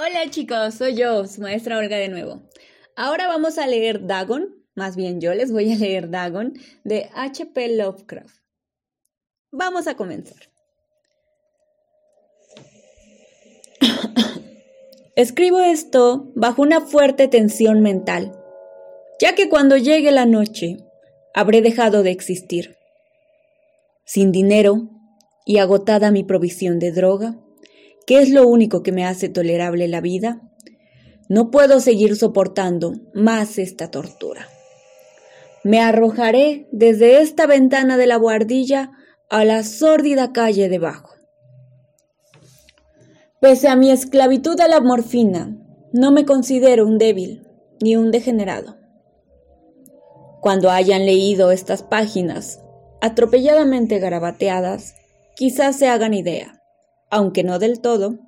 Hola chicos, soy yo, su maestra Olga de nuevo. Ahora vamos a leer Dagon, más bien yo les voy a leer Dagon de H.P. Lovecraft. Vamos a comenzar. Escribo esto bajo una fuerte tensión mental, ya que cuando llegue la noche habré dejado de existir. Sin dinero y agotada mi provisión de droga, ¿Qué es lo único que me hace tolerable la vida? No puedo seguir soportando más esta tortura. Me arrojaré desde esta ventana de la guardilla a la sórdida calle debajo. Pese a mi esclavitud a la morfina, no me considero un débil ni un degenerado. Cuando hayan leído estas páginas, atropelladamente garabateadas, quizás se hagan idea aunque no del todo,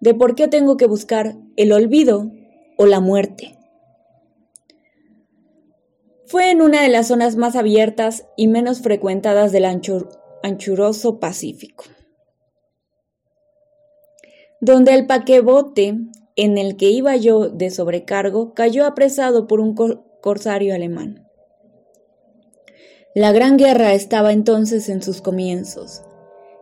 de por qué tengo que buscar el olvido o la muerte. Fue en una de las zonas más abiertas y menos frecuentadas del anchuroso Pacífico, donde el paquebote en el que iba yo de sobrecargo cayó apresado por un corsario alemán. La Gran Guerra estaba entonces en sus comienzos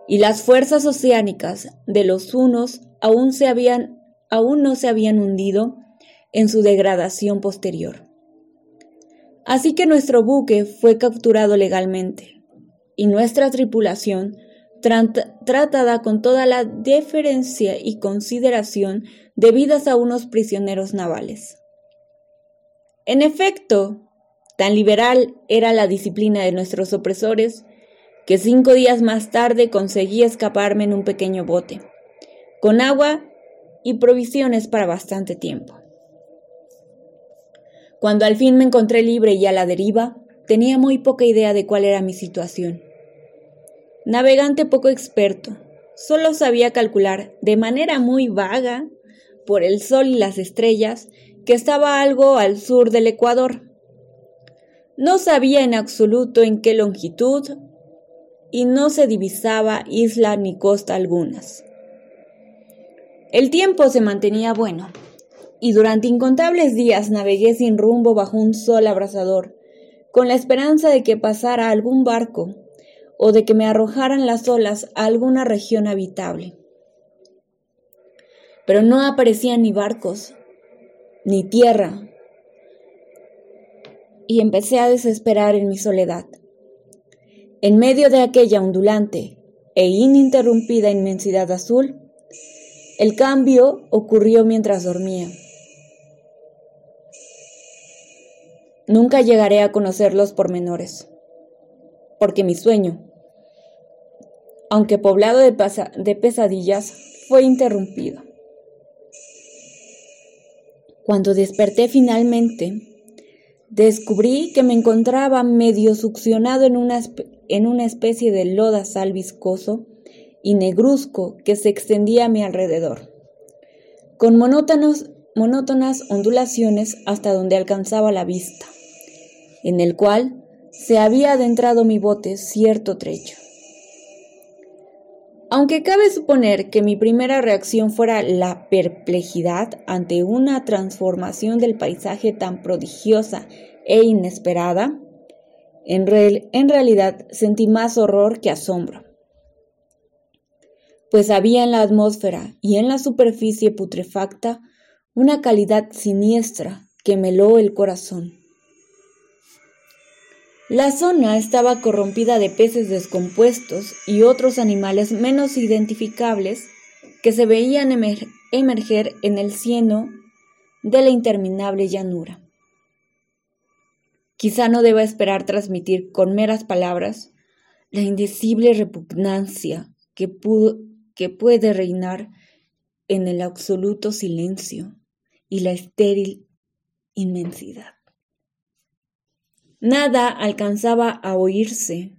y las fuerzas oceánicas de los unos aún, se habían, aún no se habían hundido en su degradación posterior. Así que nuestro buque fue capturado legalmente y nuestra tripulación, tratada con toda la deferencia y consideración debidas a unos prisioneros navales. En efecto, tan liberal era la disciplina de nuestros opresores que cinco días más tarde conseguí escaparme en un pequeño bote, con agua y provisiones para bastante tiempo. Cuando al fin me encontré libre y a la deriva, tenía muy poca idea de cuál era mi situación. Navegante poco experto, solo sabía calcular de manera muy vaga, por el sol y las estrellas, que estaba algo al sur del Ecuador. No sabía en absoluto en qué longitud y no se divisaba isla ni costa algunas. El tiempo se mantenía bueno, y durante incontables días navegué sin rumbo bajo un sol abrasador, con la esperanza de que pasara algún barco o de que me arrojaran las olas a alguna región habitable. Pero no aparecían ni barcos, ni tierra, y empecé a desesperar en mi soledad. En medio de aquella ondulante e ininterrumpida inmensidad azul, el cambio ocurrió mientras dormía. Nunca llegaré a conocer los pormenores, porque mi sueño, aunque poblado de, de pesadillas, fue interrumpido. Cuando desperté finalmente, descubrí que me encontraba medio succionado en una, en una especie de lodazal viscoso y negruzco que se extendía a mi alrededor, con monótonas ondulaciones hasta donde alcanzaba la vista, en el cual se había adentrado mi bote cierto trecho. Aunque cabe suponer que mi primera reacción fuera la perplejidad ante una transformación del paisaje tan prodigiosa e inesperada, en, realidad sentí más horror que asombro, pues había en la atmósfera y en la superficie putrefacta una calidad siniestra que meló el corazón. La zona estaba corrompida de peces descompuestos y otros animales menos identificables que se veían emerger en el cieno de la interminable llanura. Quizá no deba esperar transmitir con meras palabras la indecible repugnancia que, que puede reinar en el absoluto silencio y la estéril inmensidad. Nada alcanzaba a oírse,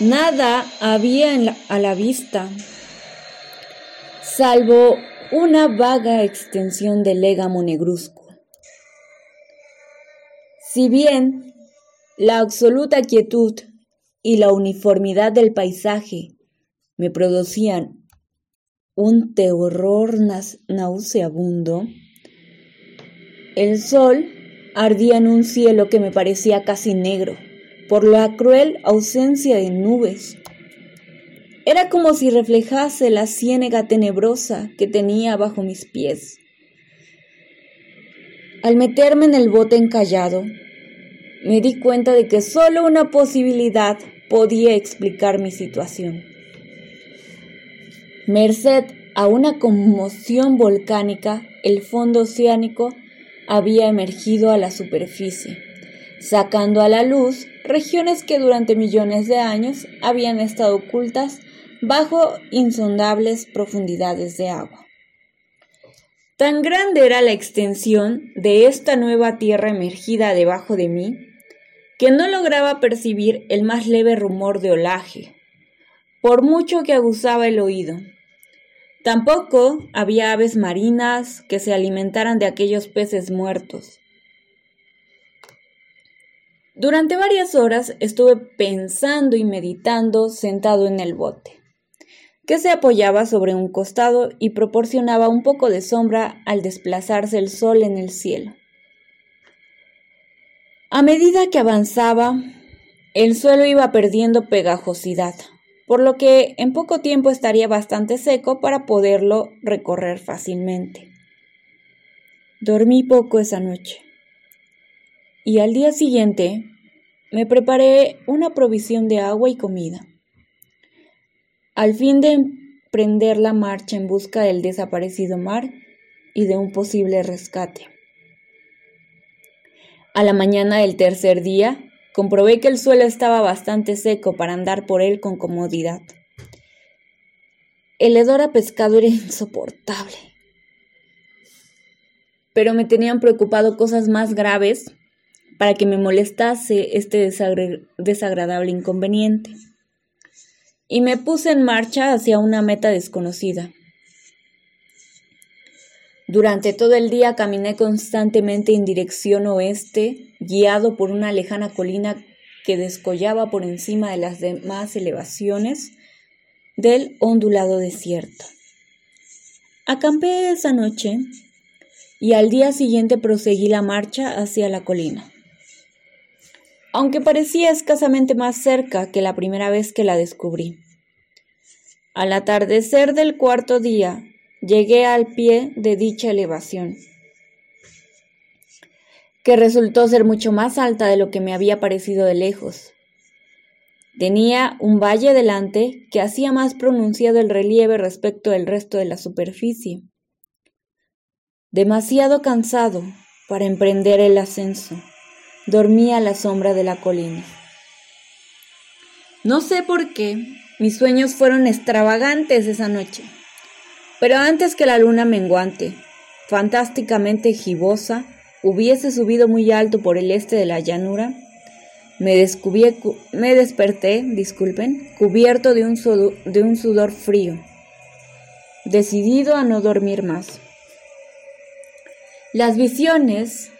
nada había a la vista, salvo una vaga extensión de légamo negruzco si bien la absoluta quietud y la uniformidad del paisaje me producían un terror nauseabundo, el sol ardía en un cielo que me parecía casi negro por la cruel ausencia de nubes. Era como si reflejase la ciénega tenebrosa que tenía bajo mis pies. Al meterme en el bote encallado, me di cuenta de que solo una posibilidad podía explicar mi situación. Merced a una conmoción volcánica, el fondo oceánico había emergido a la superficie, sacando a la luz regiones que durante millones de años habían estado ocultas bajo insondables profundidades de agua. Tan grande era la extensión de esta nueva tierra emergida debajo de mí, que no lograba percibir el más leve rumor de olaje, por mucho que aguzaba el oído. Tampoco había aves marinas que se alimentaran de aquellos peces muertos. Durante varias horas estuve pensando y meditando sentado en el bote que se apoyaba sobre un costado y proporcionaba un poco de sombra al desplazarse el sol en el cielo. A medida que avanzaba, el suelo iba perdiendo pegajosidad, por lo que en poco tiempo estaría bastante seco para poderlo recorrer fácilmente. Dormí poco esa noche y al día siguiente me preparé una provisión de agua y comida. Al fin de emprender la marcha en busca del desaparecido mar y de un posible rescate. A la mañana del tercer día, comprobé que el suelo estaba bastante seco para andar por él con comodidad. El hedor a pescado era insoportable. Pero me tenían preocupado cosas más graves para que me molestase este desagradable inconveniente y me puse en marcha hacia una meta desconocida. Durante todo el día caminé constantemente en dirección oeste, guiado por una lejana colina que descollaba por encima de las demás elevaciones del ondulado desierto. Acampé esa noche y al día siguiente proseguí la marcha hacia la colina aunque parecía escasamente más cerca que la primera vez que la descubrí. Al atardecer del cuarto día, llegué al pie de dicha elevación, que resultó ser mucho más alta de lo que me había parecido de lejos. Tenía un valle delante que hacía más pronunciado el relieve respecto del resto de la superficie. Demasiado cansado para emprender el ascenso dormía a la sombra de la colina. No sé por qué, mis sueños fueron extravagantes esa noche, pero antes que la luna menguante, fantásticamente gibosa, hubiese subido muy alto por el este de la llanura, me, me desperté, disculpen, cubierto de un, de un sudor frío, decidido a no dormir más. Las visiones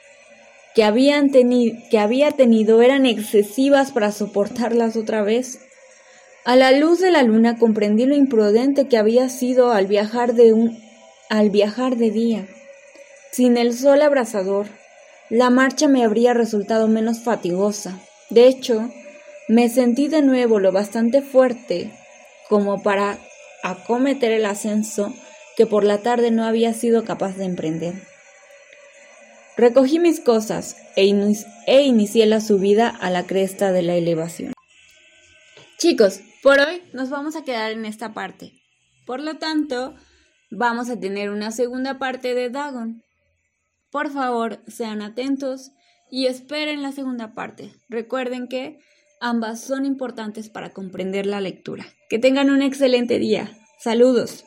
que había tenido eran excesivas para soportarlas otra vez. A la luz de la luna comprendí lo imprudente que había sido al viajar de un al viajar de día. Sin el sol abrasador, la marcha me habría resultado menos fatigosa. De hecho, me sentí de nuevo lo bastante fuerte como para acometer el ascenso que por la tarde no había sido capaz de emprender. Recogí mis cosas e, e, inicié la subida a la cresta de la elevación. Chicos, por hoy nos vamos a quedar en esta parte. Por lo tanto, vamos a tener una segunda parte de Dagon. Por favor, sean atentos y esperen la segunda parte. Recuerden que ambas son importantes para comprender la lectura. Que tengan un excelente día. Saludos.